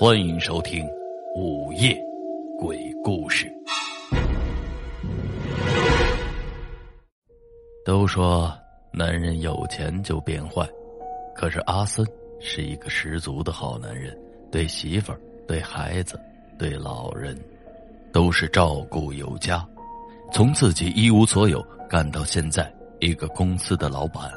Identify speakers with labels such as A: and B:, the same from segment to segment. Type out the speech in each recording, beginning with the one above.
A: 欢迎收听《午夜鬼故事》。都说男人有钱就变坏，可是阿森是一个十足的好男人，对媳妇儿、对孩子、对老人，都是照顾有加。从自己一无所有干到现在一个公司的老板，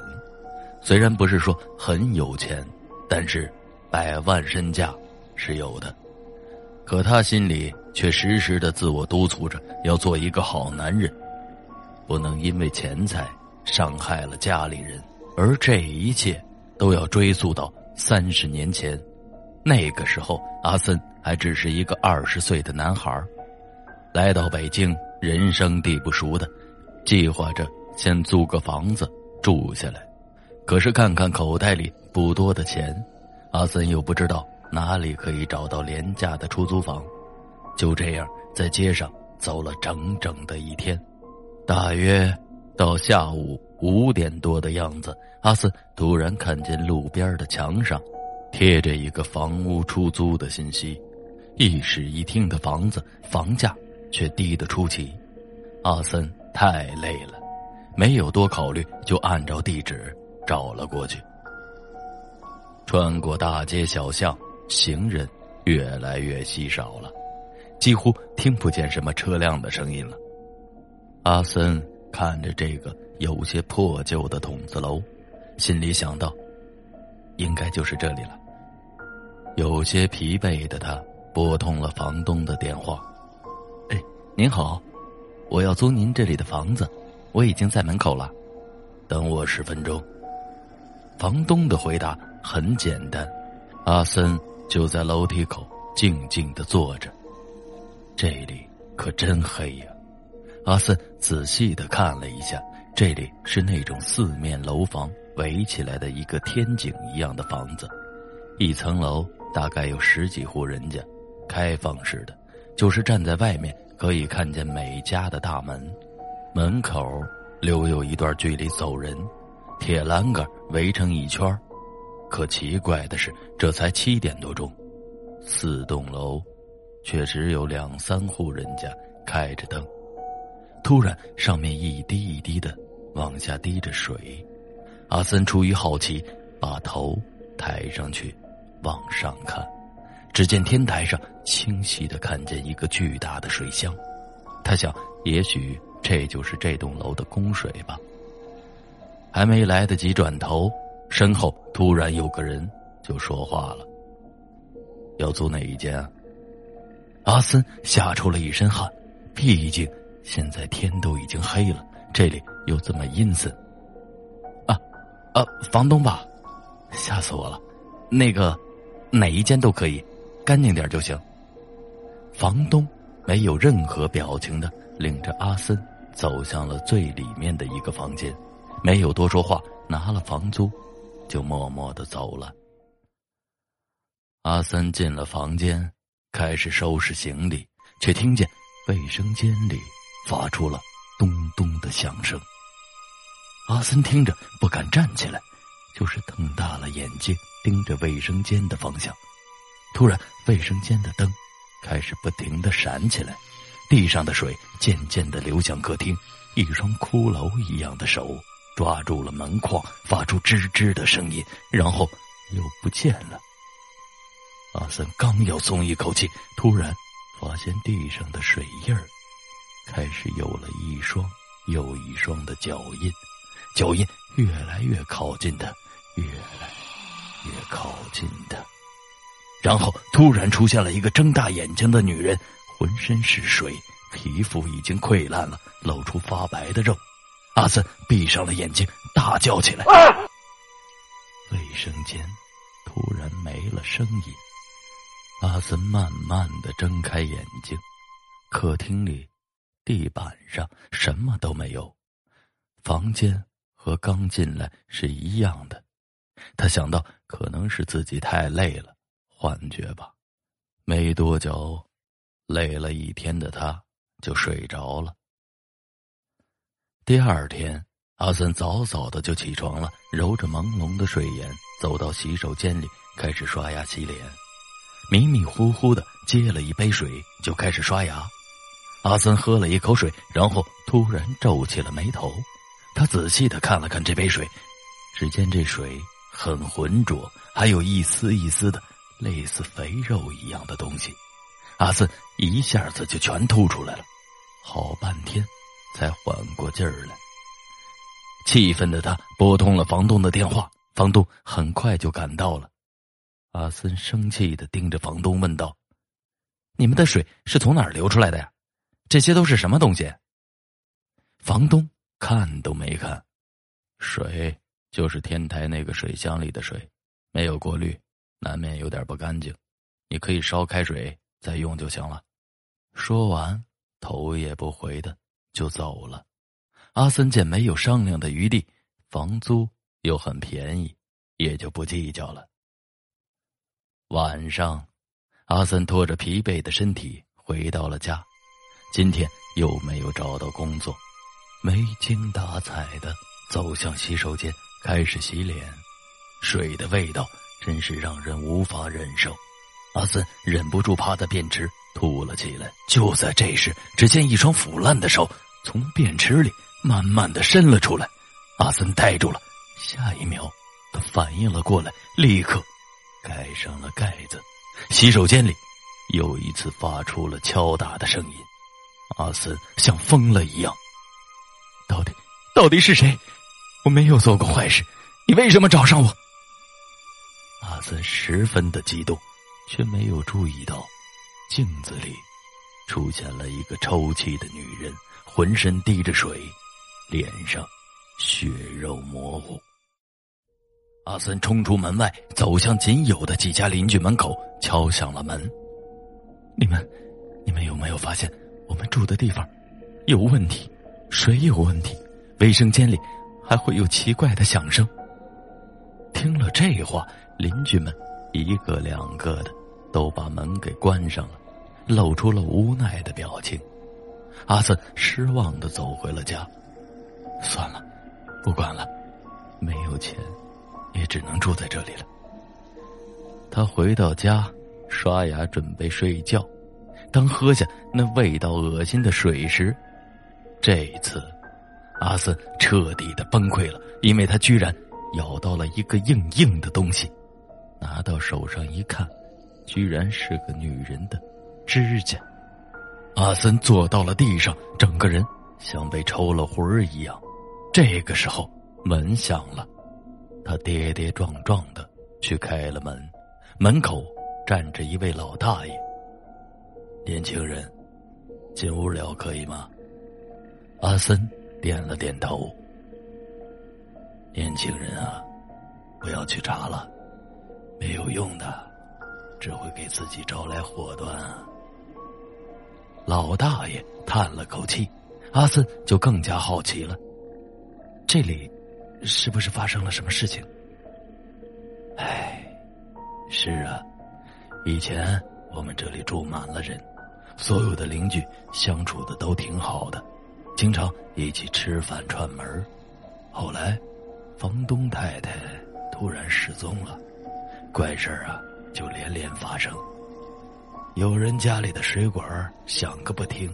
A: 虽然不是说很有钱，但是百万身价。是有的，可他心里却时时的自我督促着要做一个好男人，不能因为钱财伤害了家里人。而这一切都要追溯到三十年前，那个时候阿森还只是一个二十岁的男孩来到北京，人生地不熟的，计划着先租个房子住下来。可是看看口袋里不多的钱，阿森又不知道。哪里可以找到廉价的出租房？就这样，在街上走了整整的一天，大约到下午五点多的样子，阿森突然看见路边的墙上贴着一个房屋出租的信息，一室一厅的房子，房价却低得出奇。阿森太累了，没有多考虑，就按照地址找了过去。穿过大街小巷。行人越来越稀少了，几乎听不见什么车辆的声音了。阿森看着这个有些破旧的筒子楼，心里想到，应该就是这里了。有些疲惫的他拨通了房东的电话：“哎，您好，我要租您这里的房子，我已经在门口了，等我十分钟。”房东的回答很简单，阿森。就在楼梯口静静的坐着，这里可真黑呀！阿森仔细的看了一下，这里是那种四面楼房围起来的一个天井一样的房子，一层楼大概有十几户人家，开放式的，就是站在外面可以看见每家的大门，门口留有一段距离走人，铁栏杆围成一圈可奇怪的是，这才七点多钟，四栋楼却只有两三户人家开着灯。突然，上面一滴一滴的往下滴着水。阿森出于好奇，把头抬上去往上看，只见天台上清晰的看见一个巨大的水箱。他想，也许这就是这栋楼的供水吧。还没来得及转头。身后突然有个人就说话了：“要租哪一间啊？”阿森吓出了一身汗，毕竟现在天都已经黑了，这里又这么阴森。啊，啊，房东吧，吓死我了！那个，哪一间都可以，干净点就行。房东没有任何表情的领着阿森走向了最里面的一个房间，没有多说话，拿了房租。就默默的走了。阿森进了房间，开始收拾行李，却听见卫生间里发出了咚咚的响声。阿森听着不敢站起来，就是瞪大了眼睛盯着卫生间的方向。突然，卫生间的灯开始不停的闪起来，地上的水渐渐的流向客厅，一双骷髅一样的手。抓住了门框，发出吱吱的声音，然后又不见了。阿森刚要松一口气，突然发现地上的水印儿开始有了一双又一双的脚印，脚印越来越靠近他，越来越靠近他，然后突然出现了一个睁大眼睛的女人，浑身是水，皮肤已经溃烂了，露出发白的肉。阿森闭上了眼睛，大叫起来。卫生间突然没了声音。阿森慢慢的睁开眼睛，客厅里地板上什么都没有，房间和刚进来是一样的。他想到可能是自己太累了，幻觉吧。没多久，累了一天的他就睡着了。第二天，阿森早早的就起床了，揉着朦胧的睡眼，走到洗手间里开始刷牙洗脸。迷迷糊糊的接了一杯水，就开始刷牙。阿森喝了一口水，然后突然皱起了眉头。他仔细的看了看这杯水，只见这水很浑浊，还有一丝一丝的类似肥肉一样的东西。阿森一下子就全吐出来了，好半天才缓过劲儿来。气愤的他拨通了房东的电话，房东很快就赶到了。阿森生气的盯着房东问道：“你们的水是从哪儿流出来的呀？这些都是什么东西？”房东看都没看，水就是天台那个水箱里的水，没有过滤，难免有点不干净。你可以烧开水再用就行了。说完，头也不回的就走了。阿森见没有商量的余地，房租又很便宜，也就不计较了。晚上，阿森拖着疲惫的身体回到了家。今天又没有找到工作，没精打采的走向洗手间，开始洗脸。水的味道真是让人无法忍受。阿森忍不住趴在便池吐了起来。就在这时，只见一双腐烂的手从便池里慢慢的伸了出来。阿森呆住了，下一秒，他反应了过来，立刻。盖上了盖子，洗手间里又一次发出了敲打的声音。阿森像疯了一样，到底到底是谁？我没有做过坏事，你为什么找上我？阿森十分的激动，却没有注意到镜子里出现了一个抽泣的女人，浑身滴着水，脸上血肉模糊。阿森冲出门外，走向仅有的几家邻居门口，敲响了门。你们，你们有没有发现我们住的地方有问题？水有问题，卫生间里还会有奇怪的响声。听了这话，邻居们一个两个的都把门给关上了，露出了无奈的表情。阿森失望的走回了家。算了，不管了，没有钱。也只能住在这里了。他回到家，刷牙准备睡觉。当喝下那味道恶心的水时，这一次，阿森彻底的崩溃了，因为他居然咬到了一个硬硬的东西。拿到手上一看，居然是个女人的指甲。阿森坐到了地上，整个人像被抽了魂儿一样。这个时候，门响了。他跌跌撞撞的去开了门，门口站着一位老大爷。年轻人，进屋聊可以吗？阿森点了点头。年轻人啊，不要去查了，没有用的，只会给自己招来祸端。老大爷叹了口气，阿森就更加好奇了。这里。是不是发生了什么事情？哎，是啊，以前我们这里住满了人，所有的邻居相处的都挺好的，经常一起吃饭串门后来，房东太太突然失踪了，怪事啊就连连发生。有人家里的水管响个不停，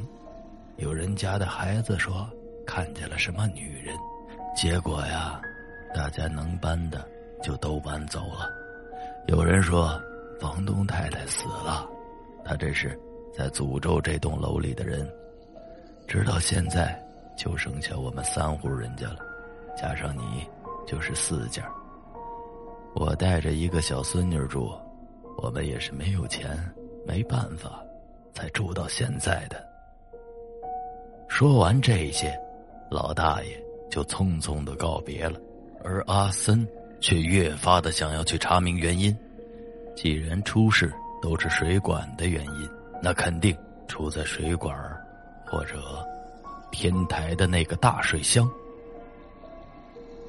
A: 有人家的孩子说看见了什么女人。结果呀，大家能搬的就都搬走了。有人说房东太太死了，他这是在诅咒这栋楼里的人。直到现在，就剩下我们三户人家了，加上你，就是四家。我带着一个小孙女住，我们也是没有钱，没办法，才住到现在的。说完这些，老大爷。就匆匆的告别了，而阿森却越发的想要去查明原因。既然出事都是水管的原因，那肯定出在水管或者天台的那个大水箱。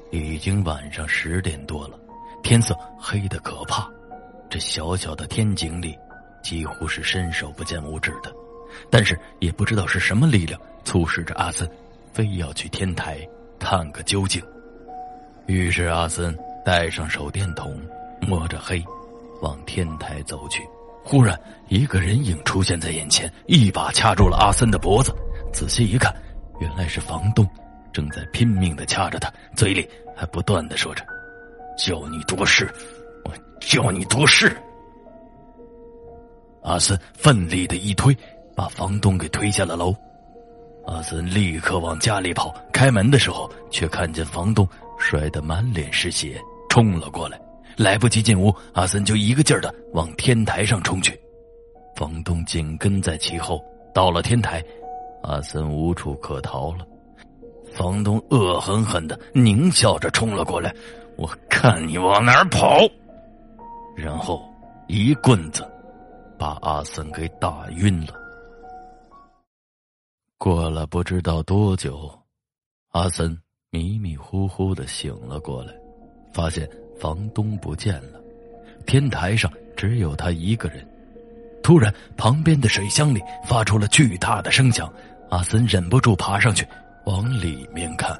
A: 已经晚上十点多了，天色黑的可怕，这小小的天井里几乎是伸手不见五指的。但是也不知道是什么力量促使着阿森非要去天台。探个究竟。于是阿森带上手电筒，摸着黑，往天台走去。忽然，一个人影出现在眼前，一把掐住了阿森的脖子。仔细一看，原来是房东，正在拼命的掐着他，嘴里还不断的说着：“叫你多事，我叫你多事。”阿森奋力的一推，把房东给推下了楼。阿森立刻往家里跑，开门的时候，却看见房东摔得满脸是血，冲了过来。来不及进屋，阿森就一个劲儿的往天台上冲去，房东紧跟在其后。到了天台，阿森无处可逃了。房东恶狠狠的狞笑着冲了过来：“我看你往哪儿跑！”然后一棍子把阿森给打晕了。过了不知道多久，阿森迷迷糊糊的醒了过来，发现。房东不见了，天台上只有他一个人。突然，旁边的水箱里发出了巨大的声响，阿森忍不住爬上去往里面看。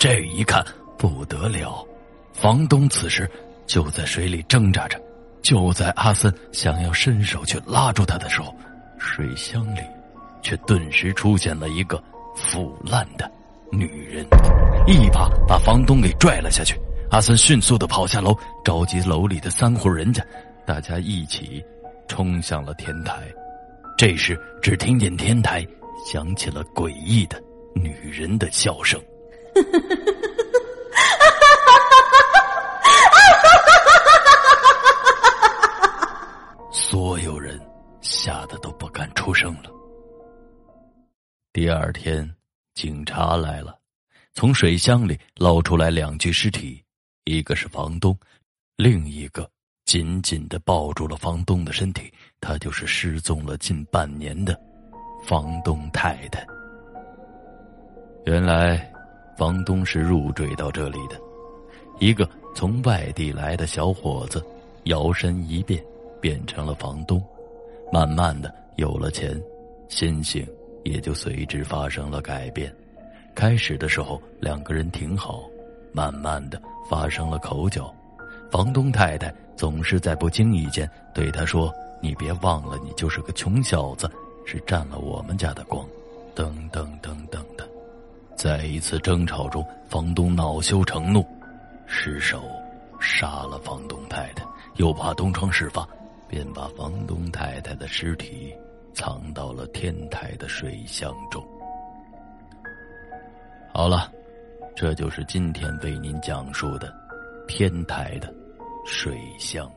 A: 这一看不得了，房东此时就在水里挣扎着。就在阿森想要伸手去拉住他的时候，水箱里却顿时出现了一个腐烂的女人，一把把房东给拽了下去。阿森迅速的跑下楼，召集楼里的三户人家，大家一起冲向了天台。这时，只听见天台响起了诡异的女人的笑声。吓得都不敢出声了。第二天，警察来了，从水箱里捞出来两具尸体。一个是房东，另一个紧紧的抱住了房东的身体。他就是失踪了近半年的房东太太。原来，房东是入赘到这里的，一个从外地来的小伙子，摇身一变变成了房东。慢慢的有了钱，心性也就随之发生了改变。开始的时候，两个人挺好。慢慢的发生了口角，房东太太总是在不经意间对他说：“你别忘了，你就是个穷小子，是占了我们家的光。”等等等等的，在一次争吵中，房东恼羞成怒，失手杀了房东太太，又怕东窗事发，便把房东太太的尸体藏到了天台的水箱中。好了。这就是今天为您讲述的天台的水箱。